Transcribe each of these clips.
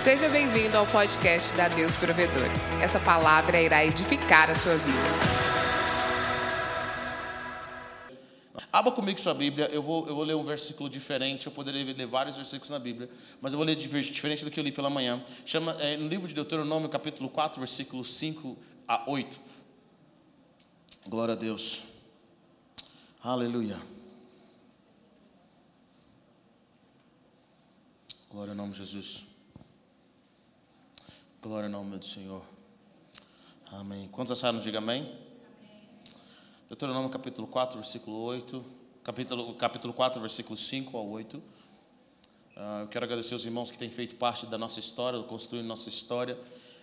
Seja bem-vindo ao podcast da Deus Provedor. Essa palavra irá edificar a sua vida. Abra comigo sua Bíblia, eu vou, eu vou ler um versículo diferente, eu poderia ler vários versículos na Bíblia, mas eu vou ler diferente do que eu li pela manhã. Chama, é, no livro de Deuteronômio, capítulo 4, versículos 5 a 8. Glória a Deus. Aleluia. Glória ao nome de Jesus. Glória ao nome do Senhor. Amém. Quantos acharam? Diga amém. Deuteronômio capítulo 4, versículo 8. Capítulo, capítulo 4, versículo 5 ao 8. Uh, eu quero agradecer os irmãos que têm feito parte da nossa história, construindo nossa história.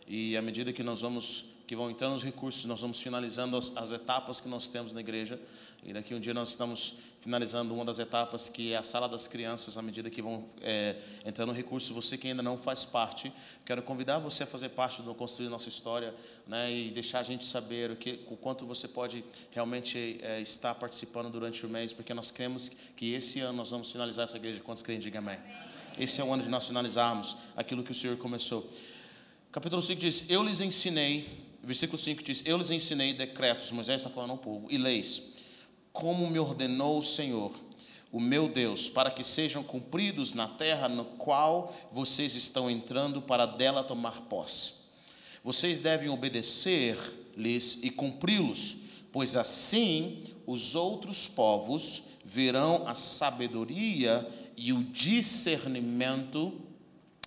E à medida que nós vamos, que vão entrando os recursos, nós vamos finalizando as, as etapas que nós temos na igreja. E daqui um dia nós estamos finalizando uma das etapas que é a sala das crianças, à medida que vão é, entrando recursos. Você que ainda não faz parte, quero convidar você a fazer parte do Construir Nossa História né, e deixar a gente saber o, que, o quanto você pode realmente é, estar participando durante o mês, porque nós cremos que esse ano nós vamos finalizar essa igreja. Quantos creem? Diga amém. Esse é o ano de nós finalizarmos aquilo que o Senhor começou. Capítulo 5 diz: Eu lhes ensinei, versículo 5 diz: Eu lhes ensinei decretos, Moisés está falando ao povo, e leis como me ordenou o Senhor, o meu Deus, para que sejam cumpridos na terra no qual vocês estão entrando para dela tomar posse. Vocês devem obedecer-lhes e cumpri-los, pois assim os outros povos verão a sabedoria e o discernimento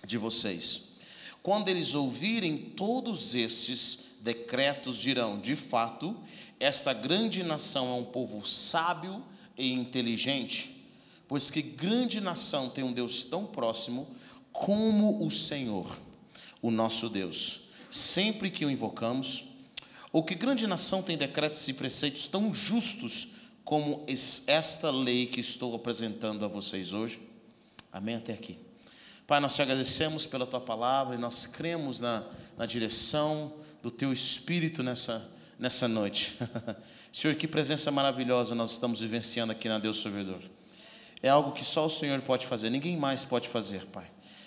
de vocês. Quando eles ouvirem todos estes decretos, dirão: de fato, esta grande nação é um povo sábio e inteligente, pois que grande nação tem um Deus tão próximo como o Senhor, o nosso Deus, sempre que o invocamos, ou que grande nação tem decretos e preceitos tão justos como esta lei que estou apresentando a vocês hoje? Amém até aqui. Pai, nós te agradecemos pela tua palavra e nós cremos na, na direção do teu espírito nessa nessa noite. Senhor, que presença maravilhosa nós estamos vivenciando aqui na Deus Servidor. É algo que só o Senhor pode fazer, ninguém mais pode fazer, Pai.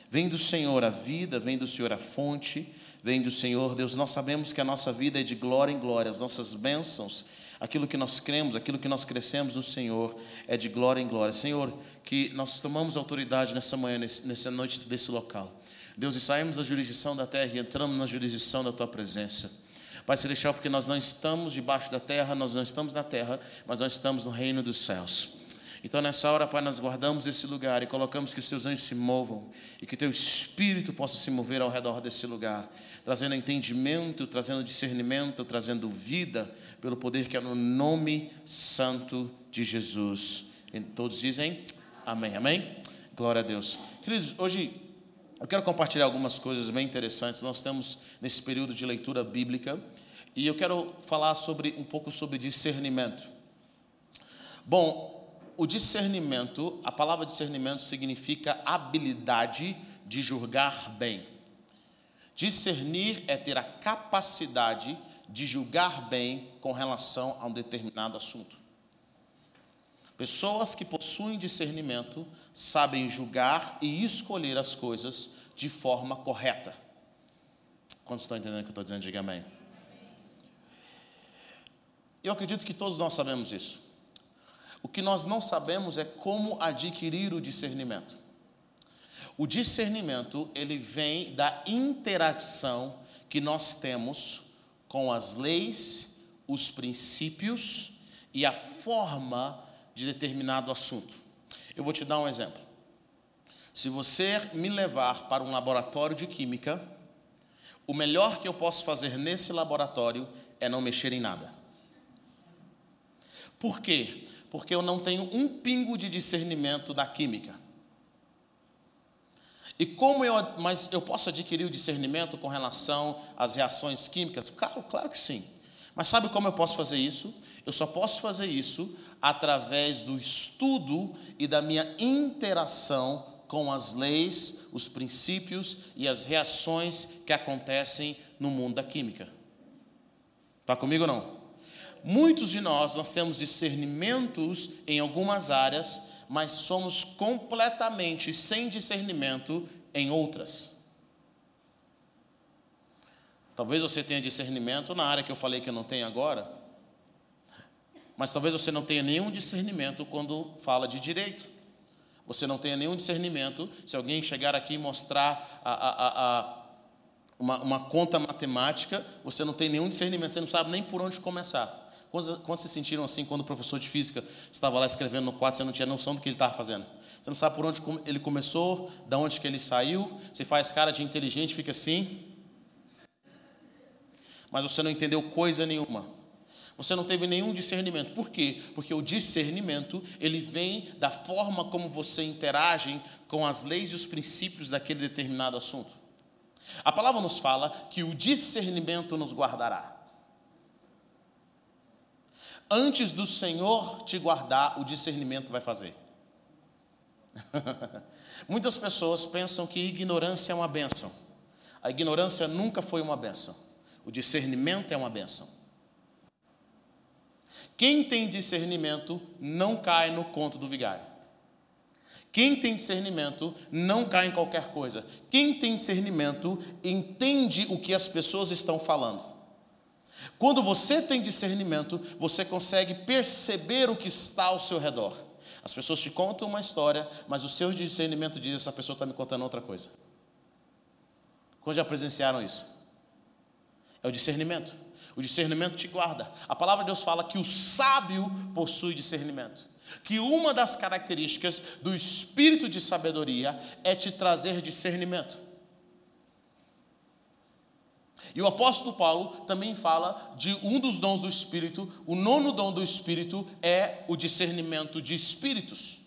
Vem do Senhor a vida, vem do Senhor a fonte, vem do Senhor, Deus. Nós sabemos que a nossa vida é de glória em glória, as nossas bênçãos, aquilo que nós cremos, aquilo que nós crescemos no Senhor, é de glória em glória. Senhor, que nós tomamos autoridade nessa manhã, nessa noite desse local. Deus, e saímos da jurisdição da terra e entramos na jurisdição da Tua presença. Pai Celestial, porque nós não estamos debaixo da terra, nós não estamos na terra, mas nós estamos no reino dos céus. Então, nessa hora, Pai, nós guardamos esse lugar e colocamos que os teus anjos se movam e que teu espírito possa se mover ao redor desse lugar, trazendo entendimento, trazendo discernimento, trazendo vida, pelo poder que é no nome santo de Jesus. E todos dizem amém, amém? Glória a Deus. Queridos, hoje eu quero compartilhar algumas coisas bem interessantes. Nós estamos nesse período de leitura bíblica e eu quero falar sobre um pouco sobre discernimento. Bom, o discernimento, a palavra discernimento significa habilidade de julgar bem. Discernir é ter a capacidade de julgar bem com relação a um determinado assunto. Pessoas que possuem discernimento sabem julgar e escolher as coisas de forma correta. Quantos estão entendendo o que eu estou dizendo? Diga amém. Eu acredito que todos nós sabemos isso. O que nós não sabemos é como adquirir o discernimento. O discernimento, ele vem da interação que nós temos com as leis, os princípios e a forma de determinado assunto. Eu vou te dar um exemplo. Se você me levar para um laboratório de química, o melhor que eu posso fazer nesse laboratório é não mexer em nada. Por quê? Porque eu não tenho um pingo de discernimento da química. E como eu, mas eu posso adquirir o discernimento com relação às reações químicas? Claro, claro que sim. Mas sabe como eu posso fazer isso? Eu só posso fazer isso através do estudo e da minha interação com as leis, os princípios e as reações que acontecem no mundo da química. Está comigo ou não? Muitos de nós, nós temos discernimentos em algumas áreas, mas somos completamente sem discernimento em outras. Talvez você tenha discernimento na área que eu falei que eu não tenho agora. Mas talvez você não tenha nenhum discernimento quando fala de direito. Você não tenha nenhum discernimento se alguém chegar aqui e mostrar a, a, a, uma, uma, conta matemática, você não tem nenhum discernimento, você não sabe nem por onde começar. Quantos, quantos se sentiram assim quando o professor de física estava lá escrevendo no quadro, você não tinha noção do que ele estava fazendo? Você não sabe por onde ele começou, de onde que ele saiu, você faz cara de inteligente, fica assim. Mas você não entendeu coisa nenhuma. Você não teve nenhum discernimento. Por quê? Porque o discernimento, ele vem da forma como você interage com as leis e os princípios daquele determinado assunto. A palavra nos fala que o discernimento nos guardará. Antes do Senhor te guardar, o discernimento vai fazer. Muitas pessoas pensam que ignorância é uma benção. A ignorância nunca foi uma benção. O discernimento é uma benção. Quem tem discernimento não cai no conto do vigário. Quem tem discernimento não cai em qualquer coisa. Quem tem discernimento entende o que as pessoas estão falando. Quando você tem discernimento, você consegue perceber o que está ao seu redor. As pessoas te contam uma história, mas o seu discernimento diz: essa pessoa está me contando outra coisa. Quando já presenciaram isso? É o discernimento. O discernimento te guarda. A palavra de Deus fala que o sábio possui discernimento. Que uma das características do espírito de sabedoria é te trazer discernimento. E o apóstolo Paulo também fala de um dos dons do Espírito, o nono dom do Espírito é o discernimento de espíritos.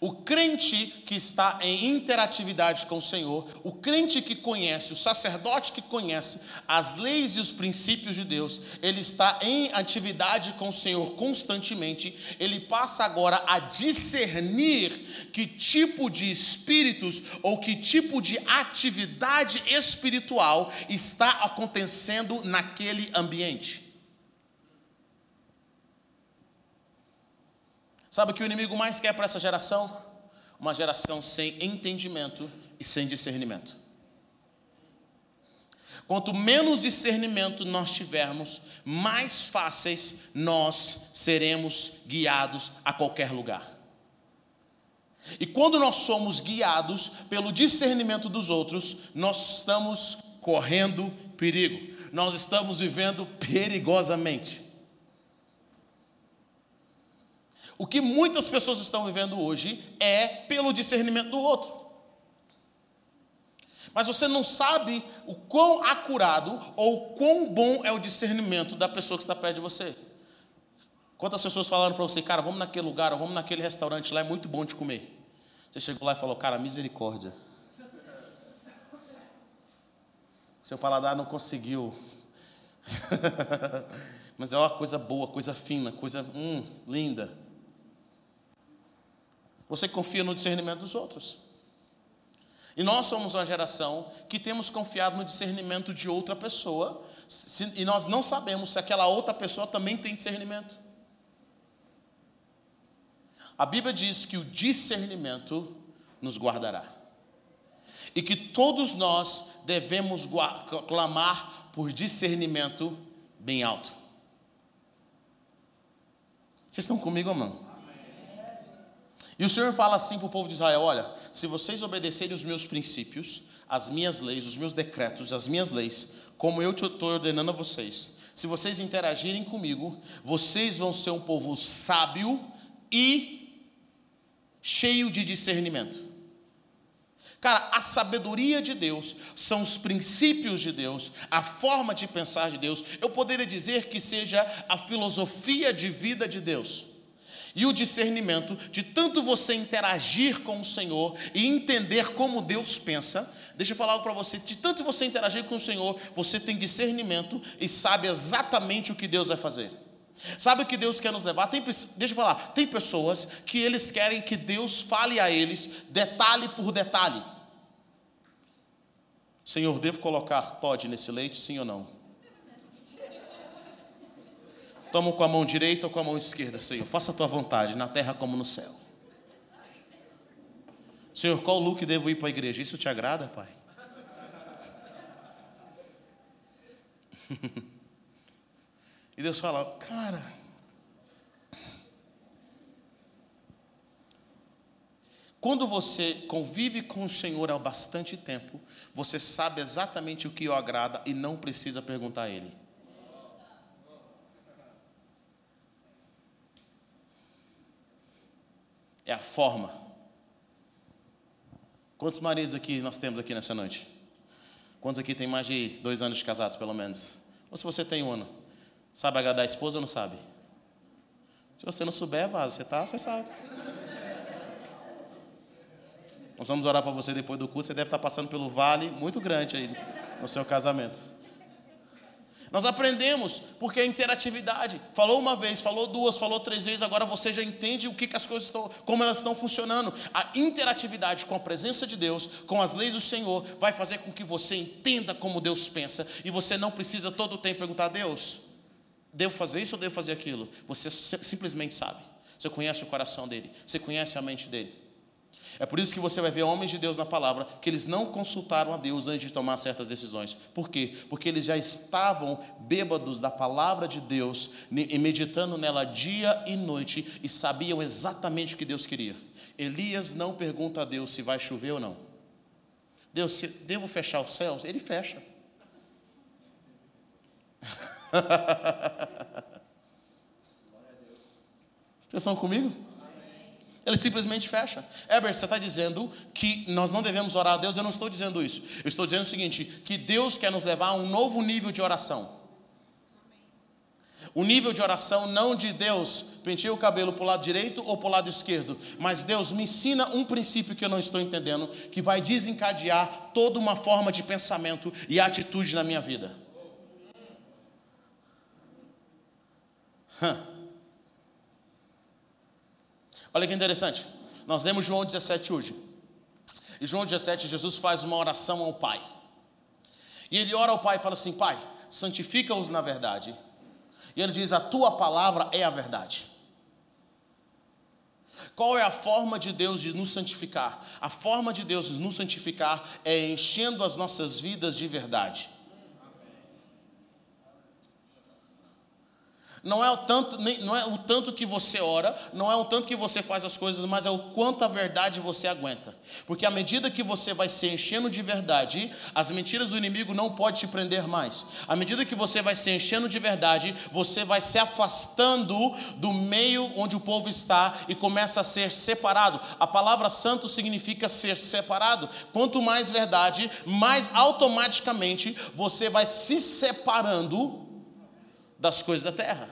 O crente que está em interatividade com o Senhor, o crente que conhece, o sacerdote que conhece as leis e os princípios de Deus, ele está em atividade com o Senhor constantemente, ele passa agora a discernir que tipo de espíritos ou que tipo de atividade espiritual está acontecendo naquele ambiente. Sabe o que o inimigo mais quer para essa geração? Uma geração sem entendimento e sem discernimento. Quanto menos discernimento nós tivermos, mais fáceis nós seremos guiados a qualquer lugar. E quando nós somos guiados pelo discernimento dos outros, nós estamos correndo perigo, nós estamos vivendo perigosamente. O que muitas pessoas estão vivendo hoje é pelo discernimento do outro. Mas você não sabe o quão acurado ou quão bom é o discernimento da pessoa que está perto de você. Quantas pessoas falaram para você, cara, vamos naquele lugar, vamos naquele restaurante lá, é muito bom de comer. Você chegou lá e falou, cara, misericórdia. Seu paladar não conseguiu. Mas é uma coisa boa, coisa fina, coisa hum, linda. Você confia no discernimento dos outros. E nós somos uma geração que temos confiado no discernimento de outra pessoa, e nós não sabemos se aquela outra pessoa também tem discernimento. A Bíblia diz que o discernimento nos guardará. E que todos nós devemos clamar por discernimento bem alto. Vocês estão comigo, irmão? E o Senhor fala assim para o povo de Israel: olha, se vocês obedecerem os meus princípios, as minhas leis, os meus decretos, as minhas leis, como eu estou ordenando a vocês, se vocês interagirem comigo, vocês vão ser um povo sábio e cheio de discernimento. Cara, a sabedoria de Deus são os princípios de Deus, a forma de pensar de Deus. Eu poderia dizer que seja a filosofia de vida de Deus e o discernimento de tanto você interagir com o Senhor e entender como Deus pensa. Deixa eu falar algo para você: de tanto você interagir com o Senhor, você tem discernimento e sabe exatamente o que Deus vai fazer. Sabe o que Deus quer nos levar? Tem, deixa eu falar, tem pessoas que eles querem que Deus fale a eles detalhe por detalhe. Senhor, devo colocar Todd nesse leite, sim ou não? Toma com a mão direita ou com a mão esquerda, Senhor. Faça a tua vontade, na terra como no céu. Senhor, qual look devo ir para a igreja? Isso te agrada, Pai? e Deus fala, cara, quando você convive com o Senhor há bastante tempo, você sabe exatamente o que o agrada e não precisa perguntar a Ele. É a forma. Quantos maridos aqui nós temos aqui nessa noite? Quantos aqui tem mais de dois anos de casados, pelo menos? Ou se você tem um ano, sabe agradar a esposa ou não sabe? Se você não souber, vaza. Você tá, você sabe. Nós vamos orar para você depois do curso. Você deve estar passando pelo vale muito grande aí no seu casamento. Nós aprendemos porque a interatividade. Falou uma vez, falou duas, falou três vezes, agora você já entende o que, que as coisas estão, como elas estão funcionando. A interatividade com a presença de Deus, com as leis do Senhor, vai fazer com que você entenda como Deus pensa. E você não precisa todo o tempo perguntar a Deus: devo fazer isso ou devo fazer aquilo? Você simplesmente sabe. Você conhece o coração dele, você conhece a mente dele. É por isso que você vai ver homens de Deus na palavra que eles não consultaram a Deus antes de tomar certas decisões. Por quê? Porque eles já estavam bêbados da palavra de Deus e meditando nela dia e noite e sabiam exatamente o que Deus queria. Elias não pergunta a Deus se vai chover ou não. Deus, se devo fechar os céus? Ele fecha. Vocês estão comigo? Ele simplesmente fecha. Herbert, você está dizendo que nós não devemos orar a Deus? Eu não estou dizendo isso. Eu estou dizendo o seguinte: que Deus quer nos levar a um novo nível de oração. O nível de oração não de Deus, penteia o cabelo para o lado direito ou para o lado esquerdo, mas Deus me ensina um princípio que eu não estou entendendo, que vai desencadear toda uma forma de pensamento e atitude na minha vida. Hum. Olha que interessante. Nós lemos João 17 hoje. E João 17, Jesus faz uma oração ao Pai. E ele ora ao Pai e fala assim: Pai, santifica-os na verdade. E ele diz: A tua palavra é a verdade. Qual é a forma de Deus de nos santificar? A forma de Deus de nos santificar é enchendo as nossas vidas de verdade. Não é, o tanto, não é o tanto que você ora, não é o tanto que você faz as coisas, mas é o quanto a verdade você aguenta. Porque à medida que você vai se enchendo de verdade, as mentiras do inimigo não podem te prender mais. À medida que você vai se enchendo de verdade, você vai se afastando do meio onde o povo está e começa a ser separado. A palavra santo significa ser separado. Quanto mais verdade, mais automaticamente você vai se separando das coisas da terra.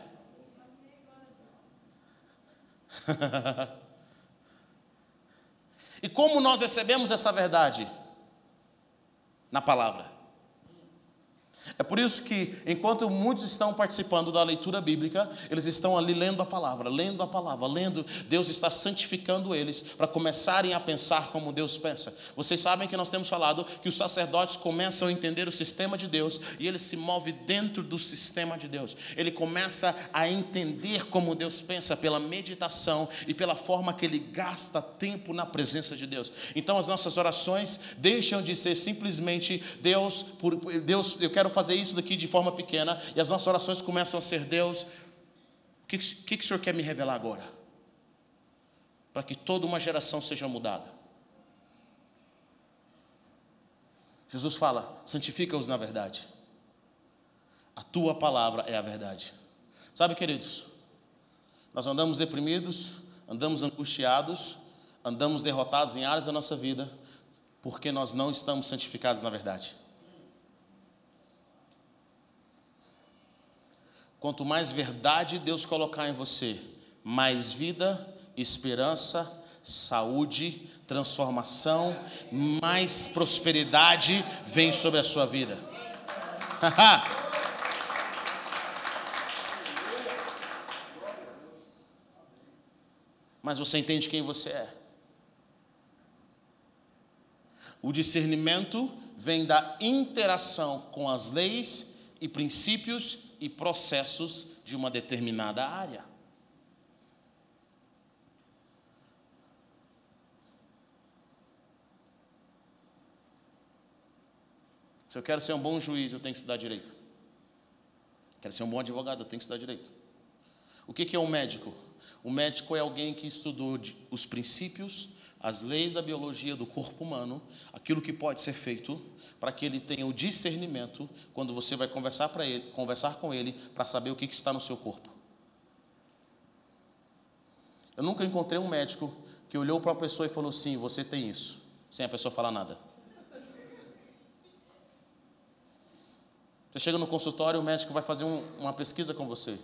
e como nós recebemos essa verdade? Na palavra. É por isso que, enquanto muitos estão participando da leitura bíblica, eles estão ali lendo a palavra, lendo a palavra, lendo, Deus está santificando eles para começarem a pensar como Deus pensa. Vocês sabem que nós temos falado que os sacerdotes começam a entender o sistema de Deus e ele se move dentro do sistema de Deus. Ele começa a entender como Deus pensa pela meditação e pela forma que ele gasta tempo na presença de Deus. Então as nossas orações deixam de ser simplesmente Deus, por Deus, eu quero fazer isso daqui de forma pequena e as nossas orações começam a ser: Deus, o que, que, que o Senhor quer me revelar agora? Para que toda uma geração seja mudada. Jesus fala: santifica-os na verdade. A tua palavra é a verdade. Sabe, queridos, nós andamos deprimidos, andamos angustiados, andamos derrotados em áreas da nossa vida, porque nós não estamos santificados na verdade. Quanto mais verdade Deus colocar em você, mais vida, esperança, saúde, transformação, mais prosperidade vem sobre a sua vida. Mas você entende quem você é. O discernimento vem da interação com as leis e princípios e processos de uma determinada área. Se eu quero ser um bom juiz, eu tenho que estudar direito. Quero ser um bom advogado, eu tenho que estudar direito. O que é um médico? O médico é alguém que estudou os princípios, as leis da biologia do corpo humano, aquilo que pode ser feito, para que ele tenha o discernimento quando você vai conversar, para ele, conversar com ele para saber o que, que está no seu corpo. Eu nunca encontrei um médico que olhou para uma pessoa e falou: sim, você tem isso, sem a pessoa falar nada. Você chega no consultório, o médico vai fazer um- uma pesquisa com você. O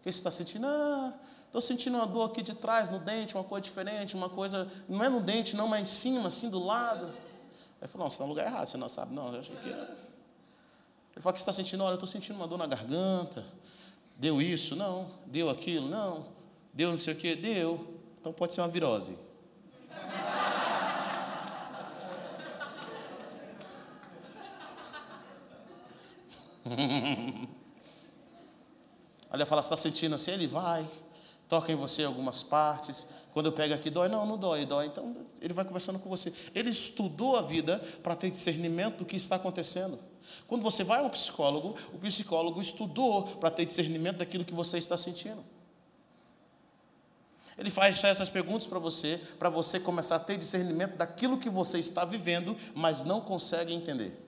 que você está sentindo? Ah, estou sentindo uma dor aqui de trás, no dente, uma coisa diferente, uma coisa. Não é no dente, não, mas em cima, assim, do lado. Aí falou: não, você está no lugar errado, você não sabe. Não, eu achei que era. Ele fala: que você está sentindo? Olha, eu estou sentindo uma dor na garganta. Deu isso? Não. Deu aquilo? Não. Deu não sei o quê? Deu. Então pode ser uma virose. Olha, fala, você está sentindo assim? Ele vai, toca em você algumas partes. Quando eu pego aqui, dói? Não, não dói, dói. Então, ele vai conversando com você. Ele estudou a vida para ter discernimento do que está acontecendo. Quando você vai a um psicólogo, o psicólogo estudou para ter discernimento daquilo que você está sentindo. Ele faz essas perguntas para você, para você começar a ter discernimento daquilo que você está vivendo, mas não consegue entender.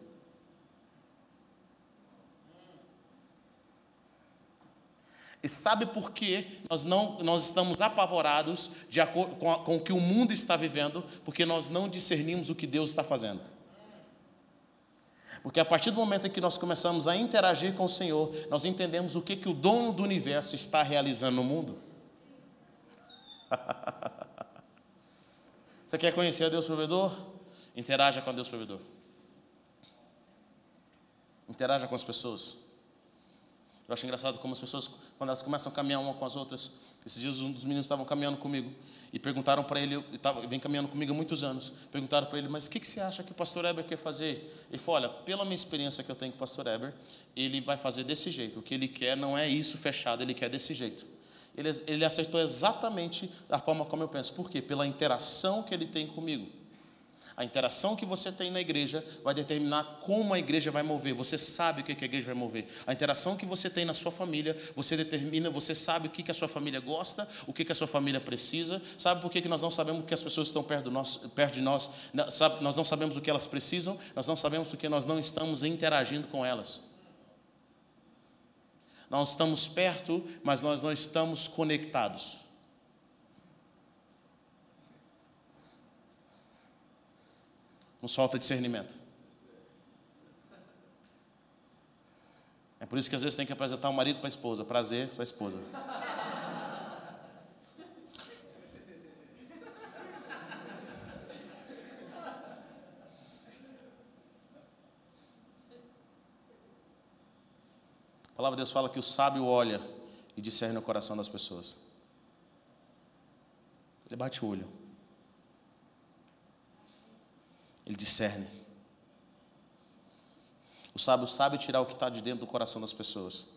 E sabe por que nós, não, nós estamos apavorados de acordo com, a- com o que o mundo está vivendo? Porque nós não discernimos o que Deus está fazendo. Porque a partir do momento em que nós começamos a interagir com o Senhor, nós entendemos o que, que o dono do universo está realizando no mundo. Você quer conhecer a Deus provedor? Interaja com Deus provedor. Interaja com as pessoas. Eu acho engraçado como as pessoas, quando elas começam a caminhar uma com as outras. Esses dias um dos meninos estavam caminhando comigo e perguntaram para ele, ele tava, vem caminhando comigo há muitos anos, perguntaram para ele, mas o que, que você acha que o pastor Eber quer fazer? Ele falou, olha, pela minha experiência que eu tenho com o pastor Eber, ele vai fazer desse jeito. O que ele quer não é isso fechado, ele quer desse jeito. Ele, ele acertou exatamente da forma como eu penso. Por quê? Pela interação que ele tem comigo. A interação que você tem na igreja vai determinar como a igreja vai mover. Você sabe o que que a igreja vai mover. A interação que você tem na sua família, você determina, você sabe o que que a sua família gosta, o que que a sua família precisa. Sabe por que que nós não sabemos que as pessoas estão perto, nosso, perto de nós? Nós não sabemos o que elas precisam, nós não sabemos porque nós não estamos interagindo com elas. Nós estamos perto, mas nós não estamos conectados. Nos falta discernimento. É por isso que às vezes tem que apresentar o marido para a esposa. Prazer, sua esposa. A palavra de Deus fala que o sábio olha e discerne o coração das pessoas. Ele bate o olho. Ele discerne. O sábio sabe tirar o que está de dentro do coração das pessoas.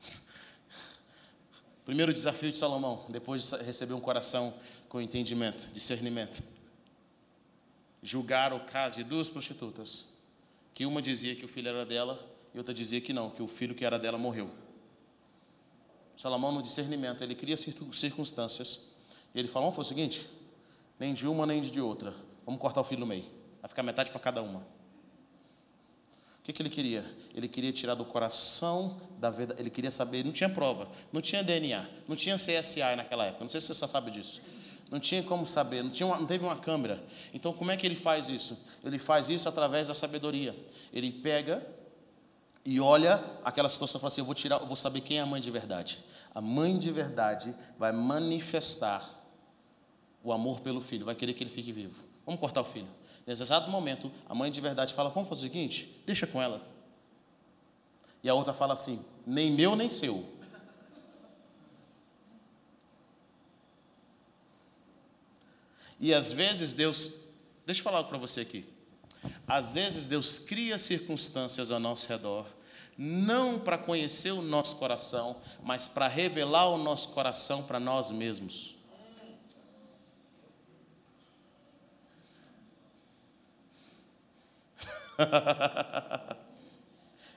Primeiro desafio de Salomão, depois de receber um coração com entendimento, discernimento. Julgar o caso de duas prostitutas, que uma dizia que o filho era dela e outra dizia que não, que o filho que era dela morreu. Salomão, no discernimento, ele cria circunstâncias e ele vamos fazer o seguinte, nem de uma nem de outra, vamos cortar o filho no meio, vai ficar metade para cada uma. O que, que ele queria? Ele queria tirar do coração da verdade, ele queria saber, não tinha prova, não tinha DNA, não tinha CSI naquela época, não sei se você sabe disso. Não tinha como saber, não, tinha uma, não teve uma câmera. Então, como é que ele faz isso? Ele faz isso através da sabedoria. Ele pega e olha aquela situação e fala assim: eu vou tirar, eu vou saber quem é a mãe de verdade. A mãe de verdade vai manifestar o amor pelo filho, vai querer que ele fique vivo. Vamos cortar o filho. Nesse exato momento, a mãe de verdade fala: vamos fazer o seguinte, deixa com ela. E a outra fala assim: nem meu nem seu. E às vezes Deus, deixa eu falar para você aqui. Às vezes Deus cria circunstâncias ao nosso redor, não para conhecer o nosso coração, mas para revelar o nosso coração para nós mesmos.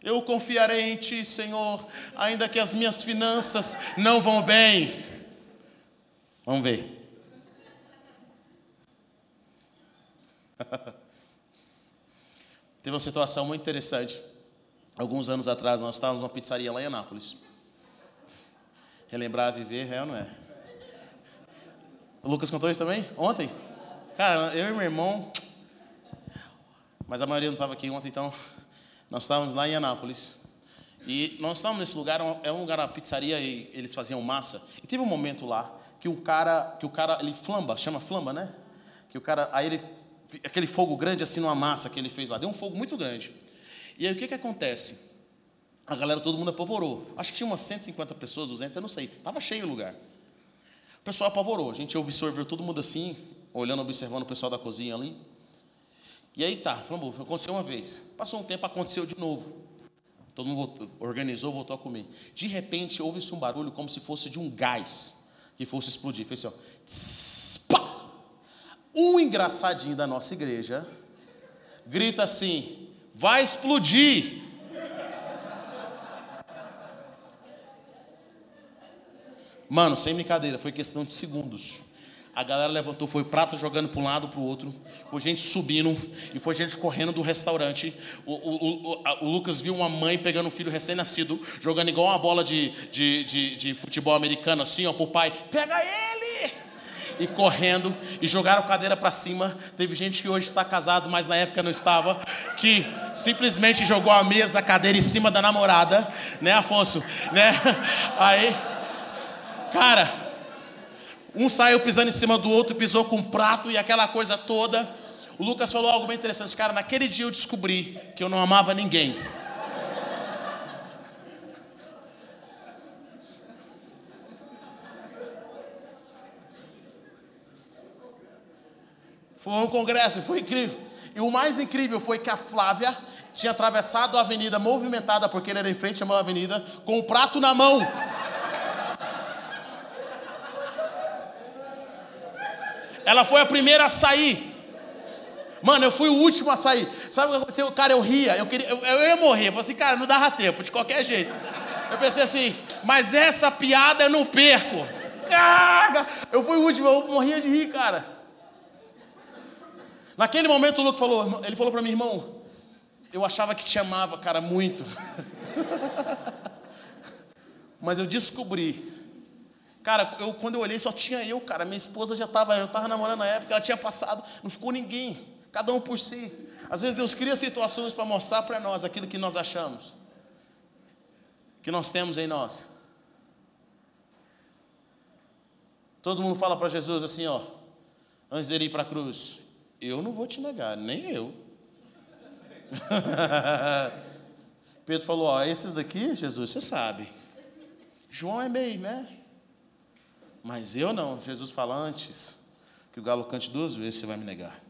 Eu confiarei em Ti, Senhor, ainda que as minhas finanças não vão bem. Vamos ver. Teve uma situação muito interessante. Alguns anos atrás, nós estávamos numa pizzaria lá em Anápolis. Relembrar, viver, real não é? O Lucas contou isso também? Ontem? Cara, eu e meu irmão. Mas a maioria não estava aqui ontem, então. Nós estávamos lá em Anápolis. E nós estávamos nesse lugar, é um lugar, uma pizzaria, e eles faziam massa. E teve um momento lá que o cara, que o cara, ele flamba, chama flamba, né? Que o cara, aí ele, aquele fogo grande assim numa massa que ele fez lá, deu um fogo muito grande. E aí o que que acontece? A galera, todo mundo apavorou. Acho que tinha umas 150 pessoas, 200, eu não sei. Tava cheio o lugar. O pessoal apavorou. A gente observou todo mundo assim, olhando, observando o pessoal da cozinha ali. E aí tá, falou, aconteceu uma vez. Passou um tempo, aconteceu de novo. Todo mundo voltou, organizou, voltou a comer. De repente, houve-se um barulho como se fosse de um gás que fosse explodir. Fez assim, ó. Tss, pá! Um engraçadinho da nossa igreja grita assim: vai explodir. Mano, sem brincadeira, foi questão de segundos. A galera levantou, foi prato jogando para um lado para o outro, foi gente subindo e foi gente correndo do restaurante. O, o, o, a, o Lucas viu uma mãe pegando um filho recém-nascido, jogando igual uma bola de, de, de, de futebol americano, assim, ó, pro pai: pega ele! E correndo, e jogaram cadeira para cima. Teve gente que hoje está casado, mas na época não estava, que simplesmente jogou a mesa, a cadeira em cima da namorada, né, Afonso? Né? Aí, cara, um saiu pisando em cima do outro, pisou com um prato e aquela coisa toda. O Lucas falou algo bem interessante. Cara, naquele dia eu descobri que eu não amava ninguém. Foi um congresso, foi incrível. E o mais incrível foi que a Flávia tinha atravessado a avenida movimentada, porque ele era em frente a uma avenida, com o prato na mão. Ela foi a primeira a sair. Mano, eu fui o último a sair. Sabe o que aconteceu? Cara, eu ria, eu, queria, eu, eu ia morrer. Eu falei assim, cara, não dava tempo, de qualquer jeito. Eu pensei assim, mas essa piada eu não perco. Carga! Eu fui o último, eu morria de rir, cara. Naquele momento o Luke falou, ele falou para mim, irmão, eu achava que te amava, cara, muito. mas eu descobri Cara, eu, quando eu olhei só tinha eu, cara. Minha esposa já estava já tava namorando na época, ela tinha passado, não ficou ninguém, cada um por si. Às vezes Deus cria situações para mostrar para nós aquilo que nós achamos, que nós temos em nós. Todo mundo fala para Jesus assim, ó, antes dele ir para a cruz: Eu não vou te negar, nem eu. Pedro falou: Ó, esses daqui, Jesus, você sabe. João é meio, né? Mas eu não. Jesus fala antes que o galo cante duas vezes, você vai me negar.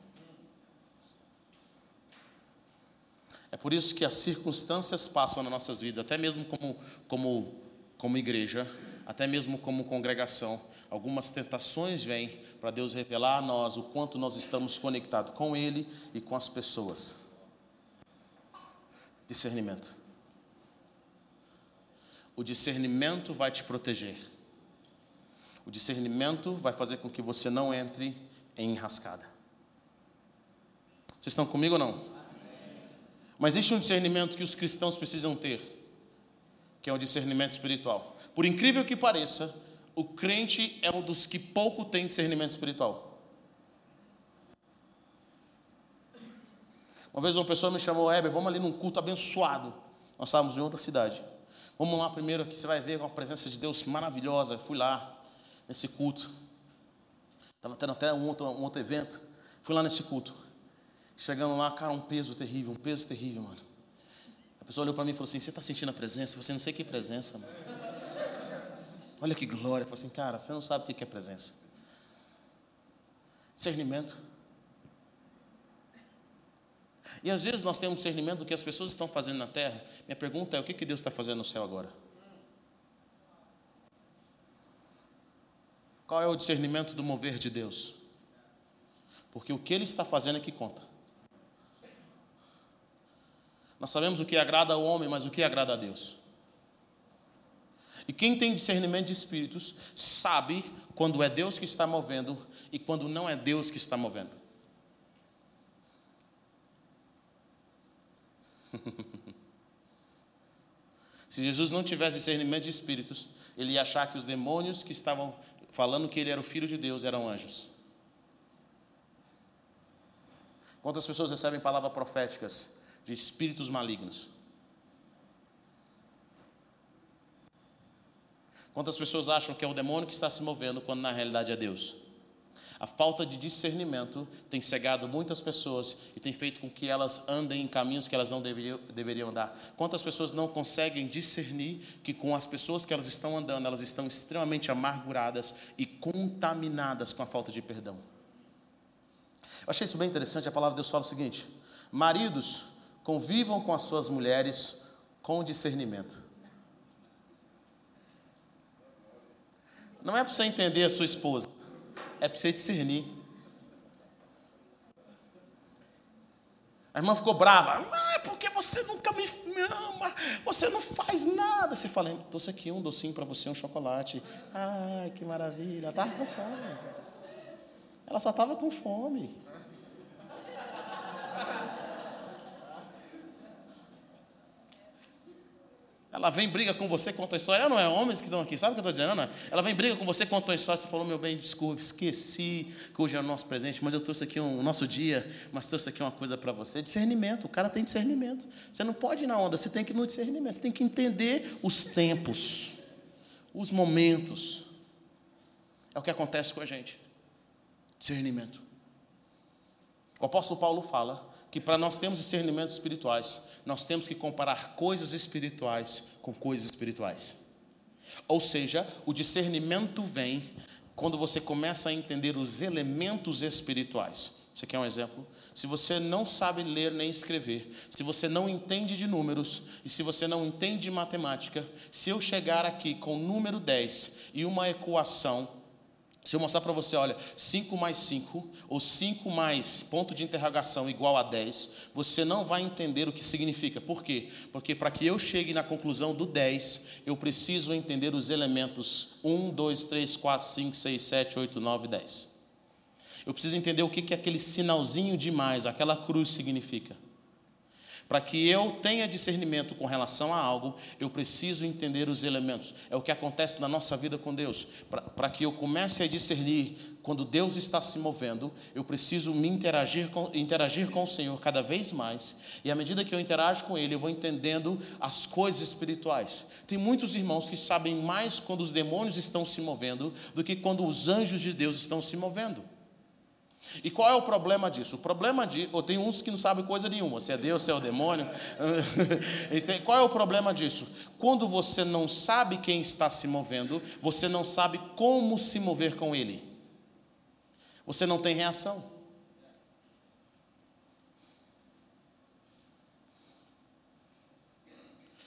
É por isso que as circunstâncias passam nas nossas vidas, até mesmo como, como, como igreja, até mesmo como congregação. Algumas tentações vêm para Deus revelar a nós o quanto nós estamos conectados com Ele e com as pessoas. Discernimento. O discernimento vai te proteger. O discernimento vai fazer com que você não entre em enrascada. Vocês estão comigo ou não? Mas existe um discernimento que os cristãos precisam ter, que é o discernimento espiritual. Por incrível que pareça, o crente é um dos que pouco tem discernimento espiritual. Uma vez uma pessoa me chamou, Heber, vamos ali num culto abençoado. Nós estávamos em outra cidade. Vamos lá primeiro que você vai ver uma presença de Deus maravilhosa. Eu fui lá nesse culto. Estava tendo até um outro, um outro evento. Fui lá nesse culto. Chegando lá, cara, um peso terrível, um peso terrível, mano. A pessoa olhou para mim e falou assim: Você está sentindo a presença? Você não sei que presença, mano. Olha que glória. Eu falei assim: Cara, você não sabe o que é presença. Discernimento. E às vezes nós temos discernimento do que as pessoas estão fazendo na terra. Minha pergunta é: o que Deus está fazendo no céu agora? Qual é o discernimento do mover de Deus? Porque o que Ele está fazendo é que conta. Nós sabemos o que agrada ao homem, mas o que agrada a Deus. E quem tem discernimento de espíritos sabe quando é Deus que está movendo e quando não é Deus que está movendo. Se Jesus não tivesse discernimento de espíritos, ele ia achar que os demônios que estavam falando que ele era o filho de Deus eram anjos. Quantas pessoas recebem palavras proféticas de espíritos malignos? Quantas pessoas acham que é o demônio que está se movendo quando na realidade é Deus? A falta de discernimento tem cegado muitas pessoas e tem feito com que elas andem em caminhos que elas não deveriam, deveriam andar. Quantas pessoas não conseguem discernir que com as pessoas que elas estão andando, elas estão extremamente amarguradas e contaminadas com a falta de perdão? Eu achei isso bem interessante. A palavra de Deus fala o seguinte: Maridos, convivam com as suas mulheres com discernimento. Não é para você entender a sua esposa é para você discernir. A irmã ficou brava. Ah, porque você nunca me ama, você não faz nada. Você fala, trouxe aqui um docinho para você, um chocolate. Ai, que maravilha. Ela estava com fome. Ela só estava com fome. Ela vem briga com você, conta a história. Ela não é homens que estão aqui, sabe o que eu estou dizendo? Não, é? Ela vem briga com você, conta a história. Você falou, meu bem, desculpe, esqueci que hoje é o nosso presente, mas eu trouxe aqui um, o nosso dia, mas trouxe aqui uma coisa para você. Discernimento, o cara tem discernimento. Você não pode ir na onda, você tem que ir no discernimento. Você tem que entender os tempos, os momentos. É o que acontece com a gente. Discernimento. O apóstolo Paulo fala que para nós termos discernimentos espirituais, nós temos que comparar coisas espirituais com coisas espirituais. Ou seja, o discernimento vem quando você começa a entender os elementos espirituais. Você quer um exemplo? Se você não sabe ler nem escrever, se você não entende de números e se você não entende de matemática, se eu chegar aqui com o número 10 e uma equação se eu mostrar para você, olha, 5 mais 5, ou 5 mais ponto de interrogação igual a 10, você não vai entender o que significa. Por quê? Porque para que eu chegue na conclusão do 10, eu preciso entender os elementos 1, 2, 3, 4, 5, 6, 7, 8, 9, 10. Eu preciso entender o que, que aquele sinalzinho de mais, aquela cruz significa. Para que eu tenha discernimento com relação a algo, eu preciso entender os elementos. É o que acontece na nossa vida com Deus. Para que eu comece a discernir quando Deus está se movendo, eu preciso me interagir com, interagir com o Senhor cada vez mais. E à medida que eu interajo com Ele, eu vou entendendo as coisas espirituais. Tem muitos irmãos que sabem mais quando os demônios estão se movendo do que quando os anjos de Deus estão se movendo. E qual é o problema disso? O problema de. Ou tem uns que não sabem coisa nenhuma, se é Deus, se é o demônio. qual é o problema disso? Quando você não sabe quem está se movendo, você não sabe como se mover com ele. Você não tem reação.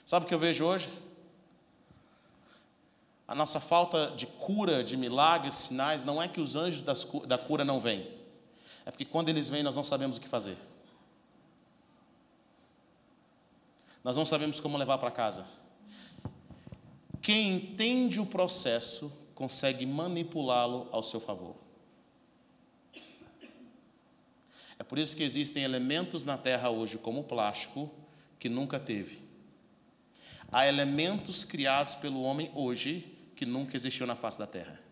Sabe o que eu vejo hoje? A nossa falta de cura, de milagres, sinais, não é que os anjos da cura não vêm. É porque quando eles vêm, nós não sabemos o que fazer. Nós não sabemos como levar para casa. Quem entende o processo consegue manipulá-lo ao seu favor. É por isso que existem elementos na Terra hoje, como o plástico, que nunca teve. Há elementos criados pelo homem hoje que nunca existiu na face da Terra.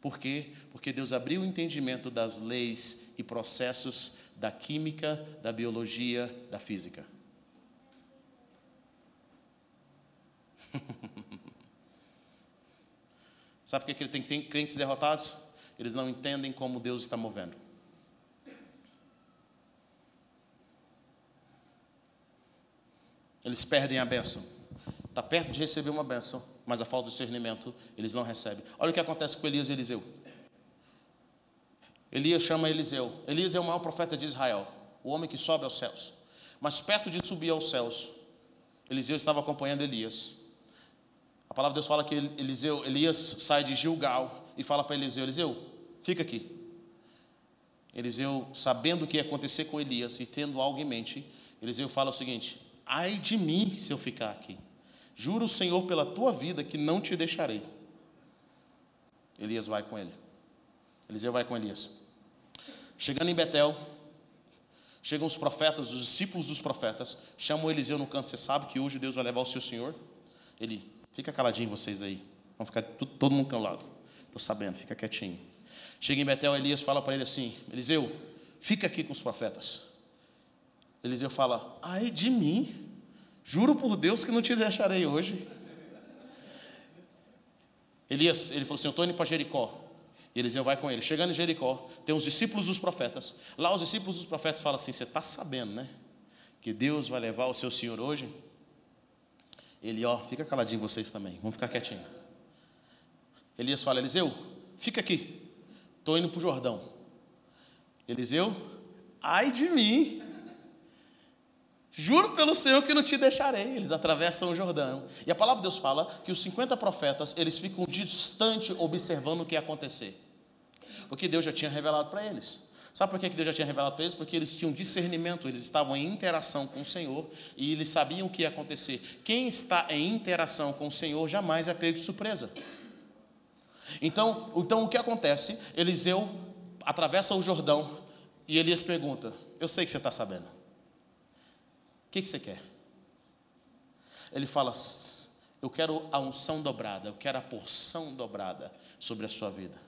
Por quê? Porque Deus abriu o entendimento das leis e processos da química, da biologia, da física. Sabe por que ele tem crentes derrotados? Eles não entendem como Deus está movendo. Eles perdem a bênção. Está perto de receber uma bênção, mas a falta de discernimento eles não recebem. Olha o que acontece com Elias e Eliseu. Elias chama Eliseu. Elias é o maior profeta de Israel, o homem que sobe aos céus. Mas perto de subir aos céus, Eliseu estava acompanhando Elias. A palavra de Deus fala que Eliseu, Elias sai de Gilgal e fala para Eliseu: Eliseu, fica aqui. Eliseu, sabendo o que ia acontecer com Elias e tendo algo em mente, Eliseu fala o seguinte: ai de mim se eu ficar aqui. Juro, Senhor, pela tua vida que não te deixarei. Elias vai com ele. Eliseu vai com Elias. Chegando em Betel, chegam os profetas, os discípulos dos profetas, chamam Eliseu no canto. Você sabe que hoje Deus vai levar o seu senhor? Ele, fica caladinho vocês aí. Vão ficar tudo, todo mundo calado. Estou sabendo, fica quietinho. Chega em Betel, Elias fala para ele assim: Eliseu, fica aqui com os profetas. Eliseu fala: ai de mim, juro por Deus que não te deixarei hoje. Elias, ele falou assim: Eu estou indo para Jericó. E Eliseu vai com ele. Chegando em Jericó, tem os discípulos dos profetas. Lá os discípulos dos profetas falam assim: Você está sabendo, né? Que Deus vai levar o seu senhor hoje? Ele, ó, fica caladinho vocês também, vamos ficar quietinho. Elias fala: Eliseu, fica aqui, estou indo para o Jordão. Eliseu, ai de mim, Juro pelo Senhor que não te deixarei. Eles atravessam o Jordão. E a palavra de Deus fala que os 50 profetas, eles ficam distante observando o que ia acontecer. Porque Deus já tinha revelado para eles. Sabe por que Deus já tinha revelado para eles? Porque eles tinham discernimento, eles estavam em interação com o Senhor e eles sabiam o que ia acontecer. Quem está em interação com o Senhor jamais é pego de surpresa. Então, então o que acontece? Eliseu atravessa o Jordão e Elias pergunta: Eu sei que você está sabendo. O que, que você quer? Ele fala: Eu quero a unção dobrada, eu quero a porção dobrada sobre a sua vida.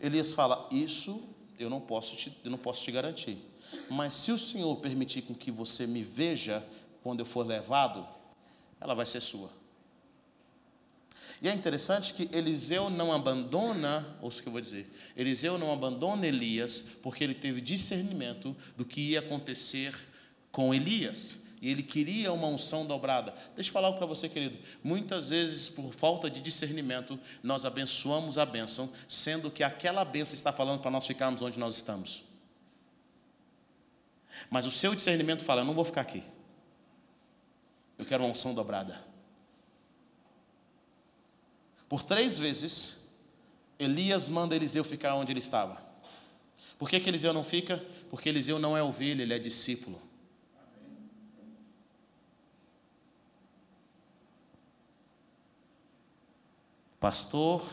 Elias fala: Isso eu não posso te, eu não posso te garantir. Mas se o Senhor permitir com que você me veja quando eu for levado, ela vai ser sua. E é interessante que Eliseu não abandona, ou o que eu vou dizer, Eliseu não abandona Elias porque ele teve discernimento do que ia acontecer com Elias. E ele queria uma unção dobrada. Deixa eu falar para você, querido. Muitas vezes, por falta de discernimento, nós abençoamos a bênção, sendo que aquela bênção está falando para nós ficarmos onde nós estamos. Mas o seu discernimento fala: eu não vou ficar aqui. Eu quero uma unção dobrada. Por três vezes, Elias manda Eliseu ficar onde ele estava. Por que, que Eliseu não fica? Porque Eliseu não é ovelha, ele é discípulo. Pastor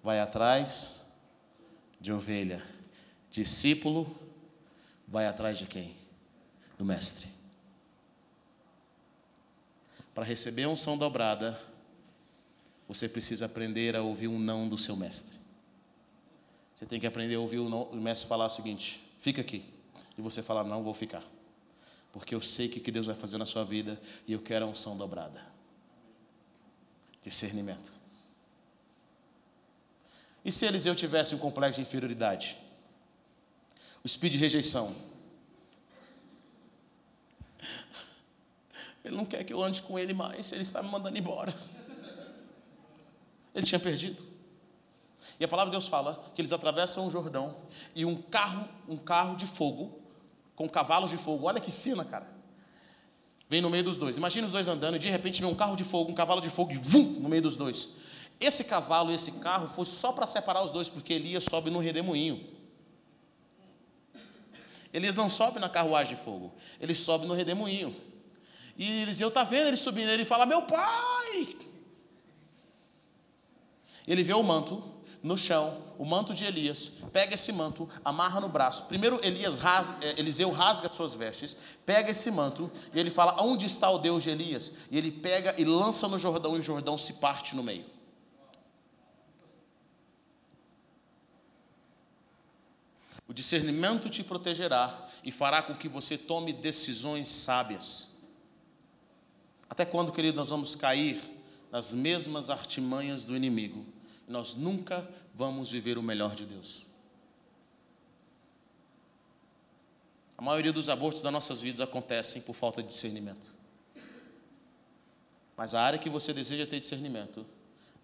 vai atrás de ovelha, discípulo vai atrás de quem? Do mestre. Para receber a unção dobrada, você precisa aprender a ouvir um não do seu mestre. Você tem que aprender a ouvir o, mestre falar o seguinte: fica aqui. E você falar, não, vou ficar. Porque eu sei o que Deus vai fazer na sua vida e eu quero a unção dobrada. Discernimento. E se Eliseu tivesse um complexo de inferioridade? O espírito de rejeição. Ele não quer que eu ande com ele mais, ele está me mandando embora. Ele tinha perdido. E a palavra de Deus fala que eles atravessam o Jordão e um carro, um carro de fogo, com cavalos de fogo. Olha que cena, cara. Vem no meio dos dois. Imagina os dois andando e de repente vem um carro de fogo, um cavalo de fogo e vum, no meio dos dois. Esse cavalo e esse carro foi só para separar os dois, porque Elias sobe no redemoinho. Elias não sobe na carruagem de fogo, ele sobe no redemoinho. E Eliseu está vendo ele subindo, ele fala: Meu pai! Ele vê o manto no chão, o manto de Elias, pega esse manto, amarra no braço. Primeiro Elias rasga, eh, Eliseu rasga suas vestes, pega esse manto e ele fala: Onde está o Deus de Elias? E ele pega e lança no Jordão, e o Jordão se parte no meio. O discernimento te protegerá e fará com que você tome decisões sábias. Até quando, querido, nós vamos cair nas mesmas artimanhas do inimigo? Nós nunca vamos viver o melhor de Deus. A maioria dos abortos das nossas vidas acontecem por falta de discernimento. Mas a área que você deseja ter discernimento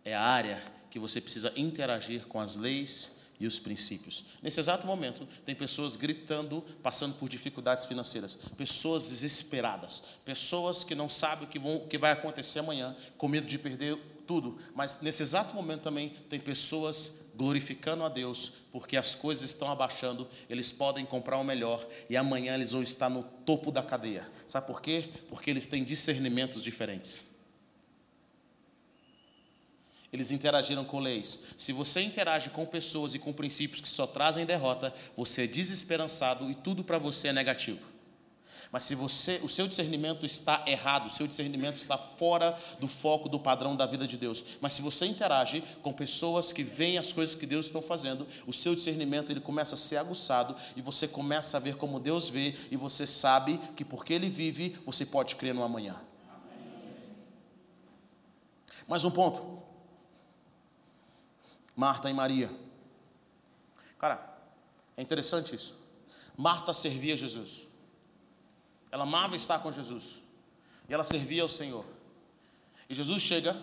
é a área que você precisa interagir com as leis e os princípios. Nesse exato momento, tem pessoas gritando, passando por dificuldades financeiras, pessoas desesperadas, pessoas que não sabem o que, vão, o que vai acontecer amanhã, com medo de perder tudo, mas nesse exato momento também tem pessoas glorificando a Deus, porque as coisas estão abaixando, eles podem comprar o melhor e amanhã eles vão estar no topo da cadeia. Sabe por quê? Porque eles têm discernimentos diferentes. Eles interagiram com leis. Se você interage com pessoas e com princípios que só trazem derrota, você é desesperançado e tudo para você é negativo. Mas se você, o seu discernimento está errado, o seu discernimento está fora do foco do padrão da vida de Deus. Mas se você interage com pessoas que veem as coisas que Deus está fazendo, o seu discernimento ele começa a ser aguçado e você começa a ver como Deus vê e você sabe que porque ele vive, você pode crer no amanhã. Mais um ponto. Marta e Maria. Cara, é interessante isso. Marta servia Jesus. Ela amava estar com Jesus. E ela servia ao Senhor. E Jesus chega,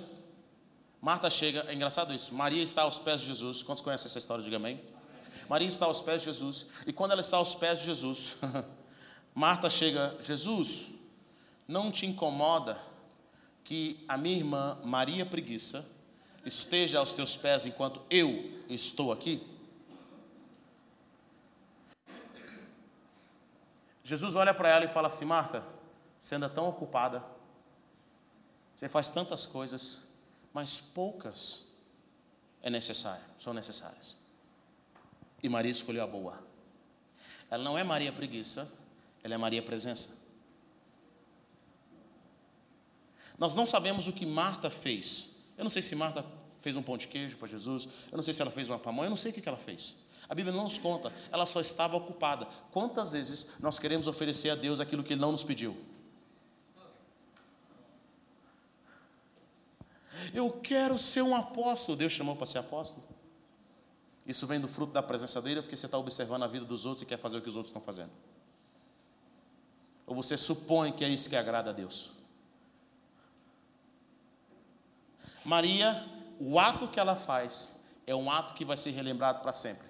Marta chega, é engraçado isso. Maria está aos pés de Jesus. Quantos conhecem essa história? Diga amém. Maria está aos pés de Jesus. E quando ela está aos pés de Jesus, Marta chega, Jesus, não te incomoda que a minha irmã Maria Preguiça esteja aos teus pés enquanto eu estou aqui? Jesus olha para ela e fala assim: Marta, você anda tão ocupada, você faz tantas coisas, mas poucas é necessário, são necessárias. E Maria escolheu a boa. Ela não é Maria preguiça, ela é Maria presença. Nós não sabemos o que Marta fez. Eu não sei se Marta fez um pão de queijo para Jesus, eu não sei se ela fez uma pamonha, eu não sei o que ela fez. A Bíblia não nos conta, ela só estava ocupada. Quantas vezes nós queremos oferecer a Deus aquilo que Ele não nos pediu? Eu quero ser um apóstolo. Deus chamou para ser apóstolo. Isso vem do fruto da presença dele, porque você está observando a vida dos outros e quer fazer o que os outros estão fazendo. Ou você supõe que é isso que agrada a Deus. Maria, o ato que ela faz é um ato que vai ser relembrado para sempre.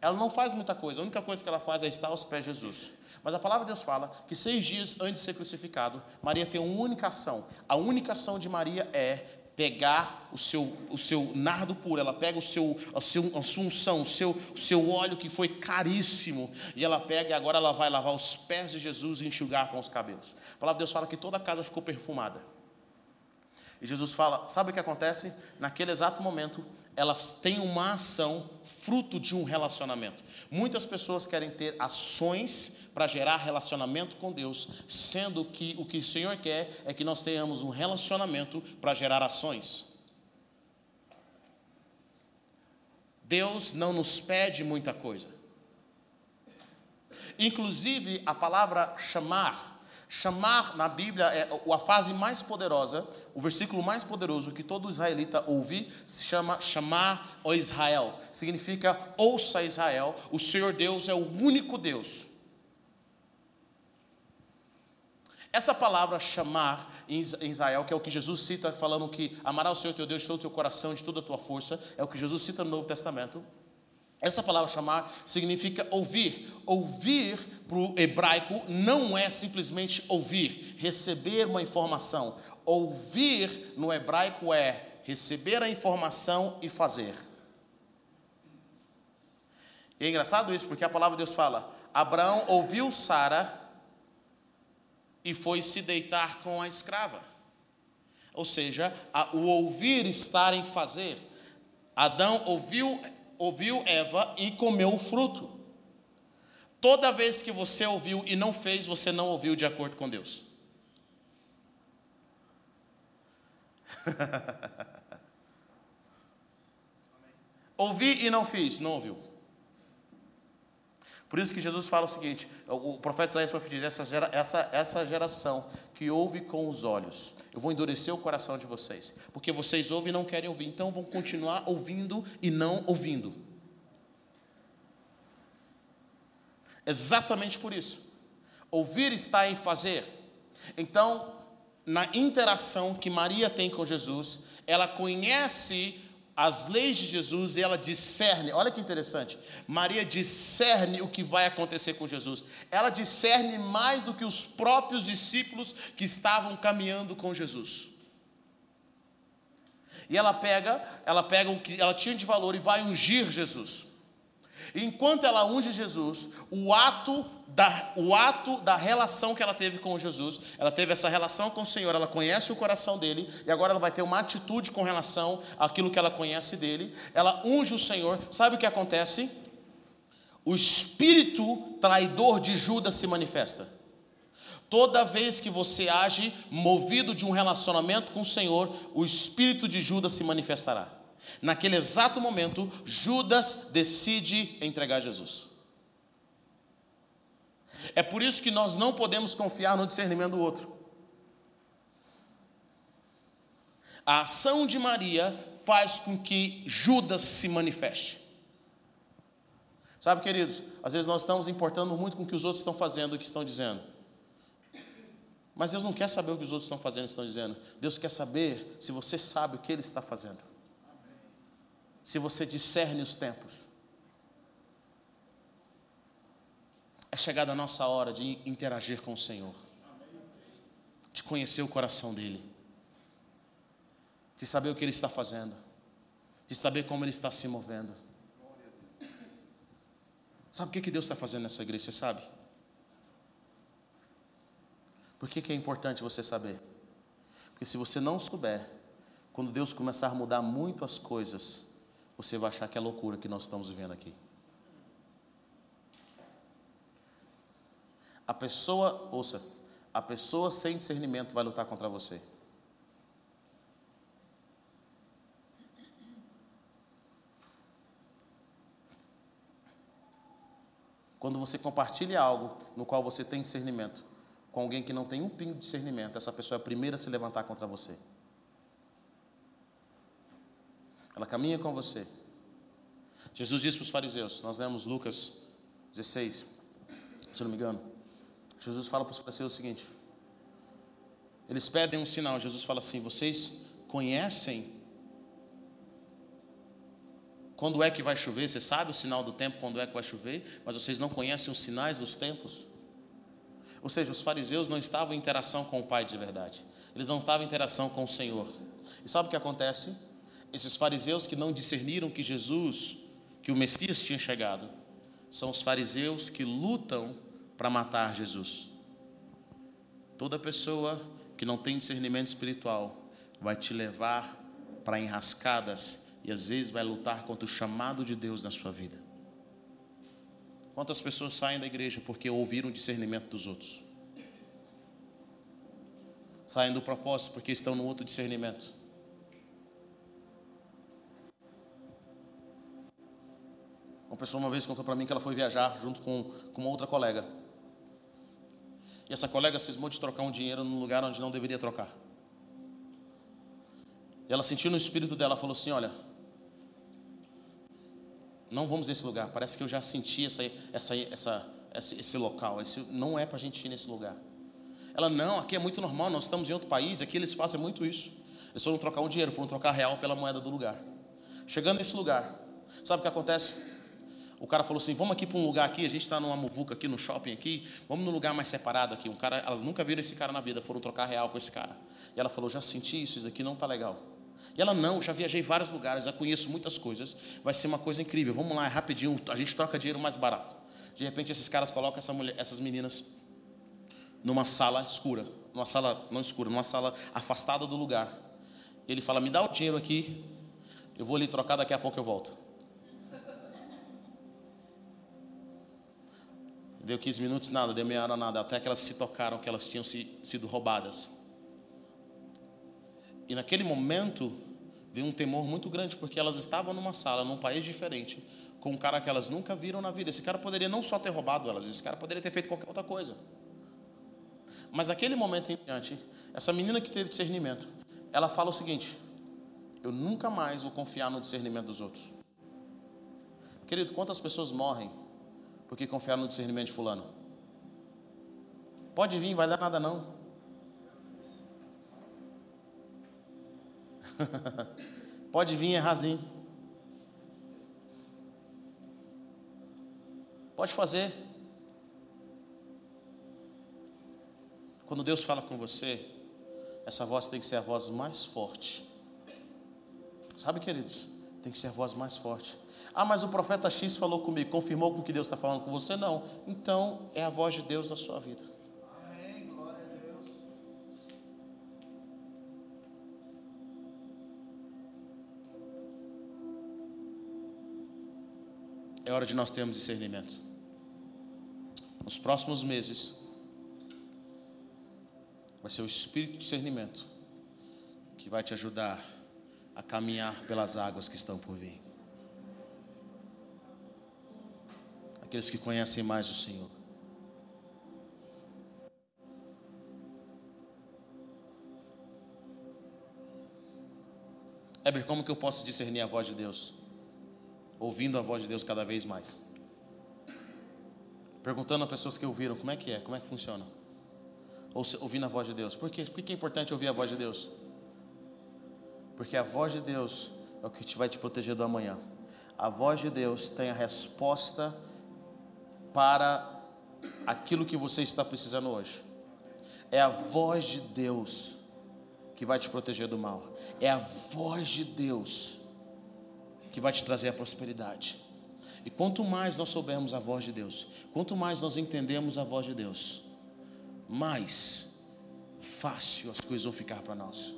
Ela não faz muita coisa, a única coisa que ela faz é estar aos pés de Jesus. Mas a palavra de Deus fala que seis dias antes de ser crucificado, Maria tem uma única ação. A única ação de Maria é pegar o seu, o seu nardo puro, ela pega o seu, a, seu, a sua unção, o seu, o seu óleo que foi caríssimo, e ela pega e agora ela vai lavar os pés de Jesus e enxugar com os cabelos. A palavra de Deus fala que toda a casa ficou perfumada. E Jesus fala: sabe o que acontece? Naquele exato momento, elas têm uma ação fruto de um relacionamento. Muitas pessoas querem ter ações para gerar relacionamento com Deus, sendo que o que o Senhor quer é que nós tenhamos um relacionamento para gerar ações. Deus não nos pede muita coisa. Inclusive, a palavra chamar Chamar na Bíblia é a frase mais poderosa, o versículo mais poderoso que todo israelita ouve, se chama chamar o Israel. Significa ouça Israel, o Senhor Deus é o único Deus. Essa palavra chamar em Israel, que é o que Jesus cita falando que amará o Senhor teu Deus de todo o teu coração, de toda a tua força, é o que Jesus cita no Novo Testamento. Essa palavra chamar significa ouvir. Ouvir para o hebraico não é simplesmente ouvir, receber uma informação. Ouvir no hebraico é receber a informação e fazer. E é engraçado isso, porque a palavra de Deus fala: Abraão ouviu Sara e foi se deitar com a escrava. Ou seja, o ouvir estar em fazer. Adão ouviu ouviu Eva e comeu o fruto. Toda vez que você ouviu e não fez, você não ouviu de acordo com Deus. Ouvi e não fiz, não ouviu. Por isso que Jesus fala o seguinte: o profeta Isaías profetiza, essa, gera, essa, essa geração que ouve com os olhos, eu vou endurecer o coração de vocês, porque vocês ouvem e não querem ouvir, então vão continuar ouvindo e não ouvindo. Exatamente por isso. Ouvir está em fazer. Então, na interação que Maria tem com Jesus, ela conhece as leis de Jesus e ela discerne. Olha que interessante. Maria discerne o que vai acontecer com Jesus. Ela discerne mais do que os próprios discípulos que estavam caminhando com Jesus. E ela pega, ela pega o que ela tinha de valor e vai ungir Jesus. Enquanto ela unge Jesus, o ato da, o ato da relação que ela teve com Jesus, ela teve essa relação com o Senhor, ela conhece o coração dele, e agora ela vai ter uma atitude com relação àquilo que ela conhece dele. Ela unge o Senhor, sabe o que acontece? O espírito traidor de Judas se manifesta. Toda vez que você age movido de um relacionamento com o Senhor, o espírito de Judas se manifestará. Naquele exato momento, Judas decide entregar Jesus. É por isso que nós não podemos confiar no discernimento do outro. A ação de Maria faz com que Judas se manifeste. Sabe, queridos, às vezes nós estamos importando muito com o que os outros estão fazendo o que estão dizendo. Mas Deus não quer saber o que os outros estão fazendo estão dizendo. Deus quer saber se você sabe o que Ele está fazendo se você discerne os tempos. É chegada a nossa hora de interagir com o Senhor, de conhecer o coração dEle, de saber o que Ele está fazendo, de saber como Ele está se movendo. Sabe o que Deus está fazendo nessa igreja? Você sabe? Por que, que é importante você saber? Porque se você não souber, quando Deus começar a mudar muito as coisas, você vai achar que é loucura que nós estamos vivendo aqui. A pessoa, ouça, a pessoa sem discernimento vai lutar contra você. Quando você compartilha algo no qual você tem discernimento com alguém que não tem um pingo de discernimento, essa pessoa é a primeira a se levantar contra você. Ela caminha com você. Jesus disse para os fariseus, nós lemos Lucas 16, se não me engano. Jesus fala para os fariseus o seguinte: eles pedem um sinal. Jesus fala assim: vocês conhecem quando é que vai chover? Você sabe o sinal do tempo, quando é que vai chover, mas vocês não conhecem os sinais dos tempos? Ou seja, os fariseus não estavam em interação com o Pai de verdade, eles não estavam em interação com o Senhor. E sabe o que acontece? Esses fariseus que não discerniram que Jesus, que o Messias tinha chegado, são os fariseus que lutam para matar Jesus. Toda pessoa que não tem discernimento espiritual vai te levar para enrascadas e às vezes vai lutar contra o chamado de Deus na sua vida. Quantas pessoas saem da igreja porque ouviram o discernimento dos outros? Saem do propósito porque estão no outro discernimento. Uma pessoa uma vez contou para mim que ela foi viajar junto com, com uma outra colega. E essa colega cismou de trocar um dinheiro num lugar onde não deveria trocar. E ela sentiu no espírito dela, falou assim: Olha, não vamos nesse lugar. Parece que eu já senti essa, essa, essa, esse, esse local. Esse, não é para a gente ir nesse lugar. Ela, não, aqui é muito normal, nós estamos em outro país, aqui eles fazem muito isso. Eles foram trocar um dinheiro, foram trocar real pela moeda do lugar. Chegando nesse lugar, sabe o que acontece? O cara falou assim: vamos aqui para um lugar aqui, a gente está numa muvuca aqui, no shopping aqui, vamos num lugar mais separado aqui. Um cara, elas nunca viram esse cara na vida, foram trocar real com esse cara. E ela falou: já senti isso, isso aqui não está legal. E ela, não, já viajei vários lugares, já conheço muitas coisas, vai ser uma coisa incrível. Vamos lá, é rapidinho, a gente troca dinheiro mais barato. De repente, esses caras colocam essa mulher, essas meninas numa sala escura, numa sala não escura, numa sala afastada do lugar. Ele fala: me dá o dinheiro aqui, eu vou ali trocar, daqui a pouco eu volto. Deu 15 minutos, nada, deu meia hora, nada, até que elas se tocaram que elas tinham sido roubadas. E naquele momento veio um temor muito grande, porque elas estavam numa sala, num país diferente, com um cara que elas nunca viram na vida. Esse cara poderia não só ter roubado elas, esse cara poderia ter feito qualquer outra coisa. Mas naquele momento em diante, essa menina que teve discernimento, ela fala o seguinte: Eu nunca mais vou confiar no discernimento dos outros. Querido, quantas pessoas morrem porque confiar no discernimento de fulano. Pode vir, vai dar nada não. Pode vir errazinho. Pode fazer. Quando Deus fala com você, essa voz tem que ser a voz mais forte. Sabe, queridos? Tem que ser a voz mais forte. Ah, mas o profeta X falou comigo, confirmou com o que Deus está falando com você? Não. Então é a voz de Deus na sua vida. Amém. Glória a Deus. É hora de nós termos discernimento. Nos próximos meses, vai ser o espírito de discernimento que vai te ajudar a caminhar pelas águas que estão por vir. Aqueles que conhecem mais o Senhor. Heber, como que eu posso discernir a voz de Deus? Ouvindo a voz de Deus cada vez mais. Perguntando a pessoas que ouviram, como é que é? Como é que funciona? Ou ouvindo a voz de Deus. Por quê? Por que é importante ouvir a voz de Deus? Porque a voz de Deus é o que te vai te proteger do amanhã. A voz de Deus tem a resposta para aquilo que você está precisando hoje. É a voz de Deus que vai te proteger do mal. É a voz de Deus que vai te trazer a prosperidade. E quanto mais nós soubermos a voz de Deus, quanto mais nós entendemos a voz de Deus, mais fácil as coisas vão ficar para nós.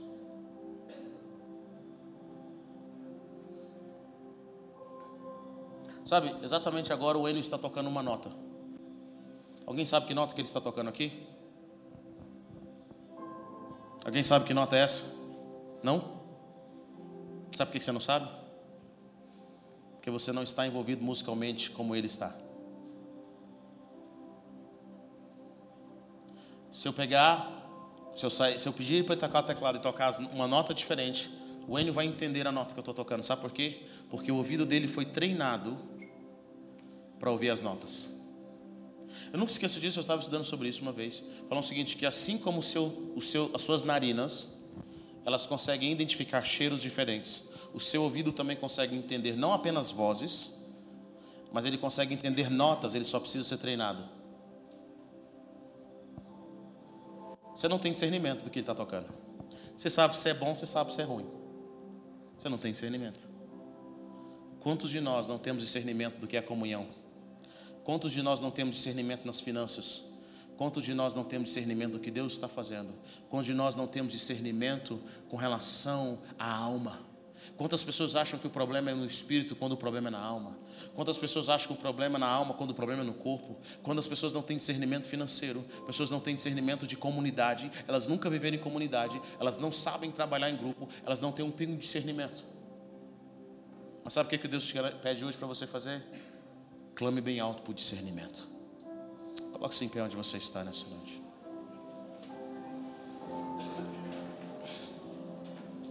Sabe, exatamente agora o Enio está tocando uma nota. Alguém sabe que nota que ele está tocando aqui? Alguém sabe que nota é essa? Não? Sabe por que você não sabe? Porque você não está envolvido musicalmente como ele está. Se eu pegar, se eu, sair, se eu pedir para ele tocar o teclado e tocar uma nota diferente, o Enio vai entender a nota que eu estou tocando. Sabe por quê? Porque o ouvido dele foi treinado para ouvir as notas. Eu nunca esqueço disso, eu estava estudando sobre isso uma vez. Falando o seguinte, que assim como o seu, o seu, as suas narinas, elas conseguem identificar cheiros diferentes. O seu ouvido também consegue entender não apenas vozes, mas ele consegue entender notas, ele só precisa ser treinado. Você não tem discernimento do que ele está tocando. Você sabe se é bom, você sabe se é ruim. Você não tem discernimento. Quantos de nós não temos discernimento do que é comunhão? Quantos de nós não temos discernimento nas finanças? Quantos de nós não temos discernimento do que Deus está fazendo? Quantos de nós não temos discernimento com relação à alma? Quantas pessoas acham que o problema é no espírito quando o problema é na alma? Quantas pessoas acham que o problema é na alma quando o problema é no corpo? Quantas pessoas não têm discernimento financeiro? Pessoas não têm discernimento de comunidade, elas nunca viveram em comunidade, elas não sabem trabalhar em grupo, elas não têm um pingo de discernimento. Mas sabe o que Deus pede hoje para você fazer? Clame bem alto por discernimento. Coloque-se em pé onde você está nessa noite.